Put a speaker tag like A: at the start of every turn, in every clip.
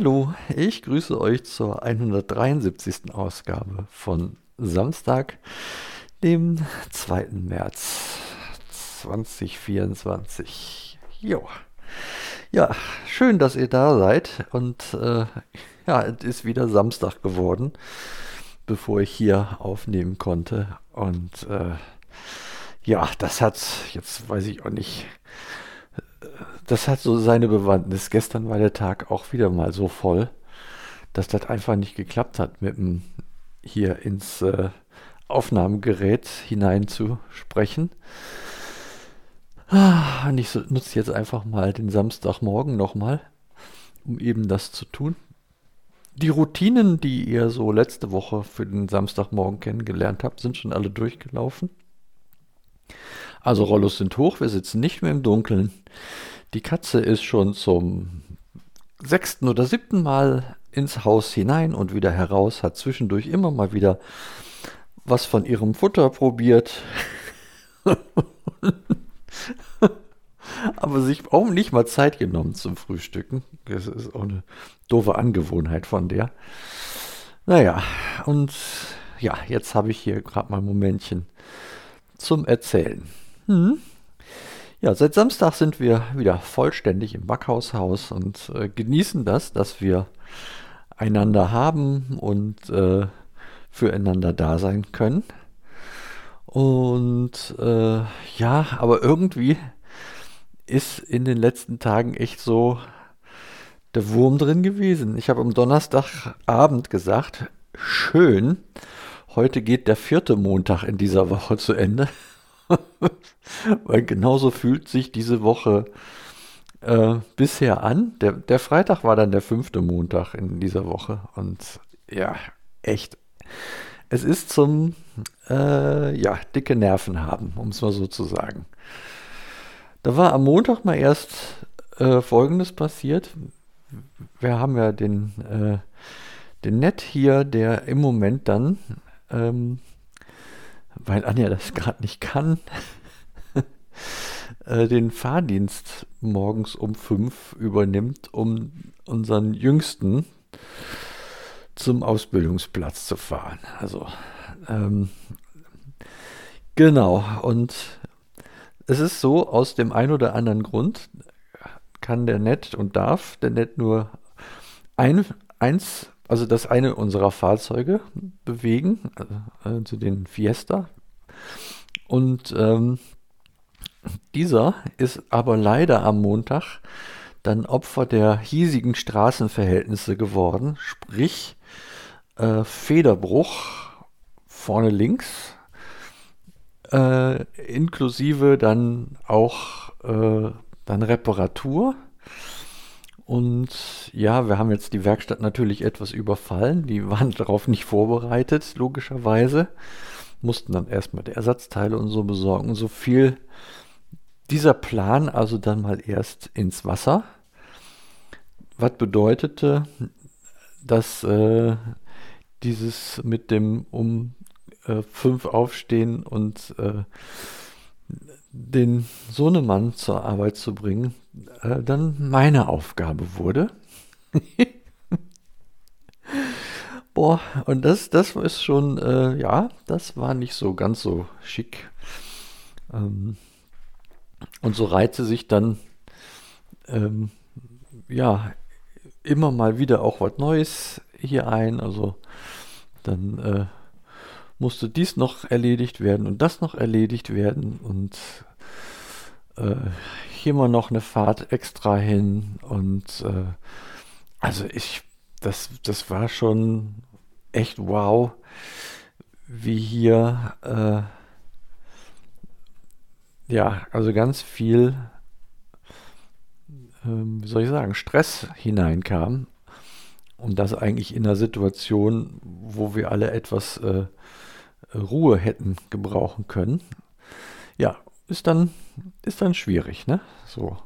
A: Hallo, ich grüße euch zur 173. Ausgabe von Samstag, dem 2. März 2024. Jo. Ja, schön, dass ihr da seid und äh, ja, es ist wieder Samstag geworden, bevor ich hier aufnehmen konnte und äh, ja, das hat, jetzt weiß ich auch nicht, das hat so seine Bewandtnis. Gestern war der Tag auch wieder mal so voll, dass das einfach nicht geklappt hat, mit dem hier ins äh, Aufnahmegerät hineinzusprechen. Ah, und ich nutze jetzt einfach mal den Samstagmorgen nochmal, um eben das zu tun. Die Routinen, die ihr so letzte Woche für den Samstagmorgen kennengelernt habt, sind schon alle durchgelaufen. Also Rollos sind hoch, wir sitzen nicht mehr im Dunkeln. Die Katze ist schon zum sechsten oder siebten Mal ins Haus hinein und wieder heraus, hat zwischendurch immer mal wieder was von ihrem Futter probiert. Aber sich auch nicht mal Zeit genommen zum Frühstücken. Das ist auch eine doofe Angewohnheit von der. Naja, und ja, jetzt habe ich hier gerade mal ein Momentchen zum Erzählen. Hm. Ja, seit Samstag sind wir wieder vollständig im Backhaushaus und äh, genießen das, dass wir einander haben und äh, füreinander da sein können. Und äh, ja, aber irgendwie ist in den letzten Tagen echt so der Wurm drin gewesen. Ich habe am Donnerstagabend gesagt, schön, heute geht der vierte Montag in dieser Woche zu Ende. Weil genauso fühlt sich diese Woche äh, bisher an. Der, der Freitag war dann der fünfte Montag in dieser Woche. Und ja, echt. Es ist zum, äh, ja, dicke Nerven haben, um es mal so zu sagen. Da war am Montag mal erst äh, Folgendes passiert. Wir haben ja den, äh, den Net hier, der im Moment dann ähm, weil Anja das gerade nicht kann, äh, den Fahrdienst morgens um fünf übernimmt, um unseren Jüngsten zum Ausbildungsplatz zu fahren. Also, ähm, genau. Und es ist so, aus dem einen oder anderen Grund kann der Net und darf der Net nur ein, eins also das eine unserer Fahrzeuge bewegen, also den Fiesta. Und ähm, dieser ist aber leider am Montag dann Opfer der hiesigen Straßenverhältnisse geworden, sprich äh, Federbruch vorne links, äh, inklusive dann auch äh, dann Reparatur und ja, wir haben jetzt die Werkstatt natürlich etwas überfallen. Die waren darauf nicht vorbereitet, logischerweise. Mussten dann erstmal die Ersatzteile und so besorgen. So viel dieser Plan also dann mal erst ins Wasser. Was bedeutete, dass äh, dieses mit dem um äh, fünf aufstehen und äh, den Sohnemann zur Arbeit zu bringen, äh, dann meine Aufgabe wurde. Boah, und das, das ist schon, äh, ja, das war nicht so ganz so schick. Ähm, und so reihte sich dann, ähm, ja, immer mal wieder auch was Neues hier ein. Also dann äh, musste dies noch erledigt werden und das noch erledigt werden und äh, hier mal noch eine Fahrt extra hin und äh, also ich, das, das war schon echt wow, wie hier, äh, ja, also ganz viel, ähm, wie soll ich sagen, Stress hineinkam. Und das eigentlich in einer Situation, wo wir alle etwas äh, Ruhe hätten gebrauchen können. Ja, ist dann, ist dann schwierig, ne? So.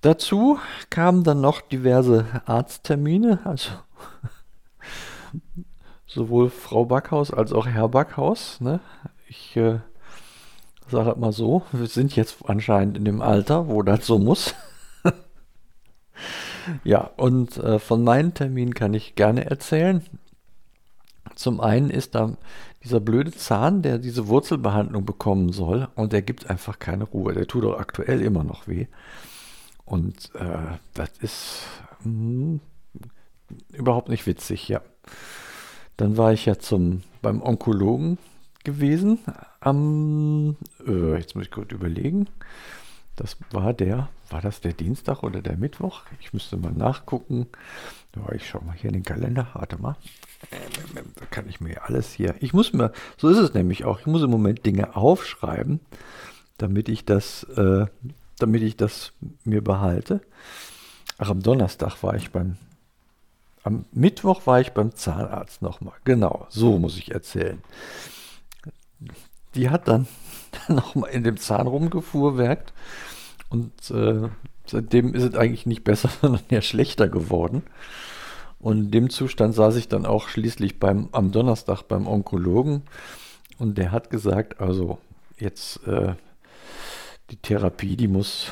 A: Dazu kamen dann noch diverse Arzttermine, also sowohl Frau Backhaus als auch Herr Backhaus. Ne? Ich äh, sage halt mal so, wir sind jetzt anscheinend in dem Alter, wo das so muss. Ja, und äh, von meinen Terminen kann ich gerne erzählen. Zum einen ist da dieser blöde Zahn, der diese Wurzelbehandlung bekommen soll, und der gibt einfach keine Ruhe. Der tut auch aktuell immer noch weh. Und äh, das ist mh, hm, überhaupt nicht witzig, ja. Dann war ich ja zum, beim Onkologen gewesen am, äh, jetzt muss ich kurz überlegen, das war der, war das der Dienstag oder der Mittwoch? Ich müsste mal nachgucken. Ja, ich schaue mal hier in den Kalender. Warte mal. Da kann ich mir alles hier. Ich muss mir, so ist es nämlich auch. Ich muss im Moment Dinge aufschreiben, damit ich das, äh, damit ich das mir behalte. Ach, am Donnerstag war ich beim, am Mittwoch war ich beim Zahnarzt nochmal. Genau, so muss ich erzählen. Die hat dann nochmal in dem Zahn rumgefuhrwerkt und äh, seitdem ist es eigentlich nicht besser, sondern eher schlechter geworden. Und in dem Zustand saß ich dann auch schließlich beim, am Donnerstag beim Onkologen und der hat gesagt, also jetzt äh, die Therapie, die muss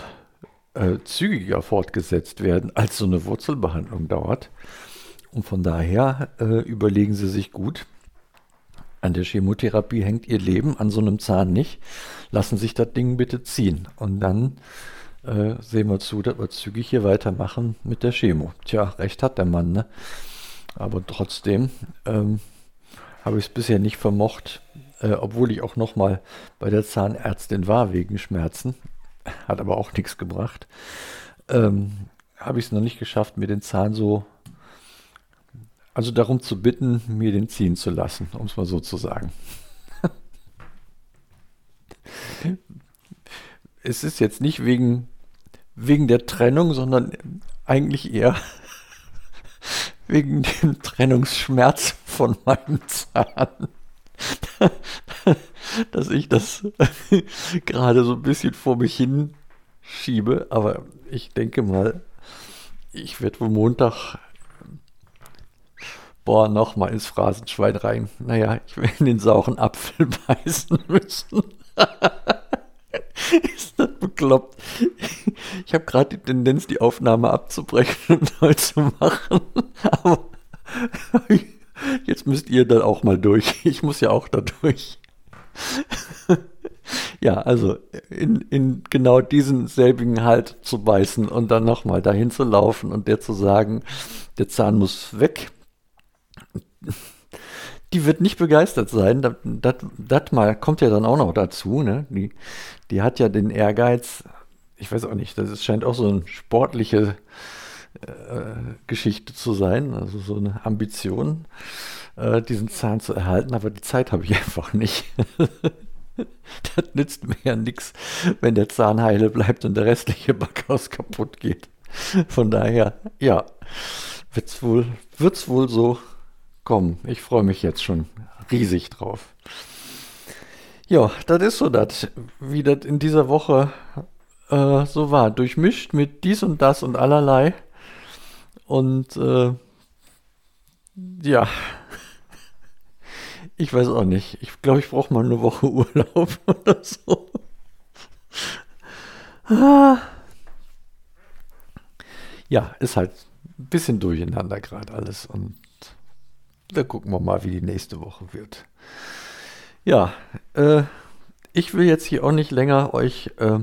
A: äh, zügiger fortgesetzt werden, als so eine Wurzelbehandlung dauert. Und von daher äh, überlegen Sie sich gut, an der Chemotherapie hängt Ihr Leben, an so einem Zahn nicht. Lassen sich das Ding bitte ziehen. Und dann äh, sehen wir zu, dass wir zügig hier weitermachen mit der Chemo. Tja, recht hat der Mann, ne? Aber trotzdem ähm, habe ich es bisher nicht vermocht, äh, obwohl ich auch nochmal bei der Zahnärztin war wegen Schmerzen. Hat aber auch nichts gebracht. Ähm, habe ich es noch nicht geschafft, mir den Zahn so also darum zu bitten, mir den ziehen zu lassen, um es mal so zu sagen. es ist jetzt nicht wegen, wegen der Trennung, sondern eigentlich eher wegen dem Trennungsschmerz von meinem Zahn. Dass ich das gerade so ein bisschen vor mich hin schiebe, aber ich denke mal, ich werde wohl Montag boah, nochmal ins Phrasenschwein rein. Naja, ich will in den sauren Apfel beißen müssen. Ist das bekloppt? Ich habe gerade die Tendenz, die Aufnahme abzubrechen und neu zu machen. Aber jetzt müsst ihr dann auch mal durch. Ich muss ja auch da durch. Ja, also in, in genau diesen selbigen Halt zu beißen und dann nochmal dahin zu laufen und der zu sagen, der Zahn muss weg die wird nicht begeistert sein. Das, mal kommt ja dann auch noch dazu. Ne? Die, die hat ja den Ehrgeiz, ich weiß auch nicht, das scheint auch so eine sportliche äh, Geschichte zu sein, also so eine Ambition, äh, diesen Zahn zu erhalten, aber die Zeit habe ich einfach nicht. das nützt mir ja nichts, wenn der Zahn heile bleibt und der restliche Backhaus kaputt geht. Von daher, ja, wird's wohl, wird's wohl so kommen. Ich freue mich jetzt schon riesig drauf. Ja, das ist so das, wie das in dieser Woche äh, so war. Durchmischt mit dies und das und allerlei. Und äh, ja, ich weiß auch nicht. Ich glaube, ich brauche mal eine Woche Urlaub oder so. Ja, ist halt ein bisschen durcheinander gerade alles und da gucken wir mal, wie die nächste Woche wird. Ja, äh, ich will jetzt hier auch nicht länger euch äh,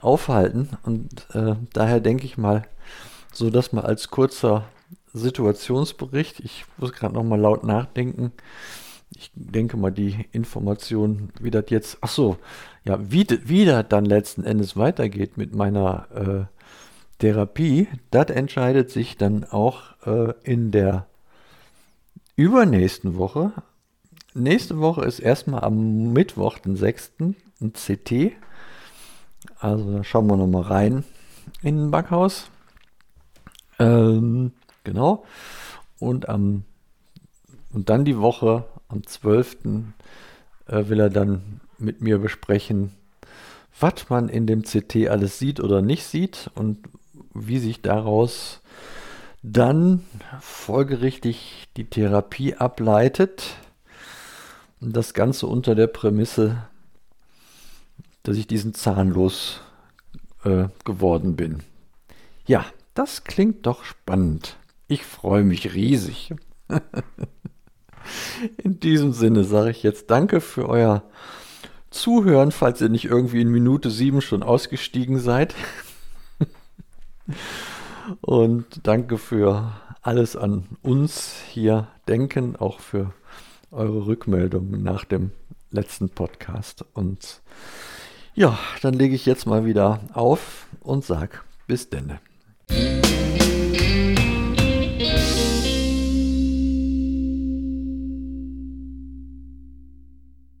A: aufhalten und äh, daher denke ich mal, so dass mal als kurzer Situationsbericht, ich muss gerade noch mal laut nachdenken, ich denke mal die Information, wie das jetzt, ach so, ja, wie, wie das dann letzten Endes weitergeht mit meiner äh, Therapie, das entscheidet sich dann auch äh, in der übernächsten Woche. Nächste Woche ist erstmal am Mittwoch, den 6. ein CT. Also da schauen wir nochmal rein in den Backhaus. Ähm, genau. Und am und dann die Woche am 12. Äh, will er dann mit mir besprechen, was man in dem CT alles sieht oder nicht sieht und wie sich daraus dann folgerichtig die Therapie ableitet. Das Ganze unter der Prämisse, dass ich diesen zahnlos äh, geworden bin. Ja, Das klingt doch spannend. Ich freue mich riesig. In diesem Sinne sage ich jetzt danke für euer Zuhören, falls ihr nicht irgendwie in Minute sieben schon ausgestiegen seid. Und danke für alles an uns hier denken, auch für eure Rückmeldungen nach dem letzten Podcast. Und ja, dann lege ich jetzt mal wieder auf und sag bis denne.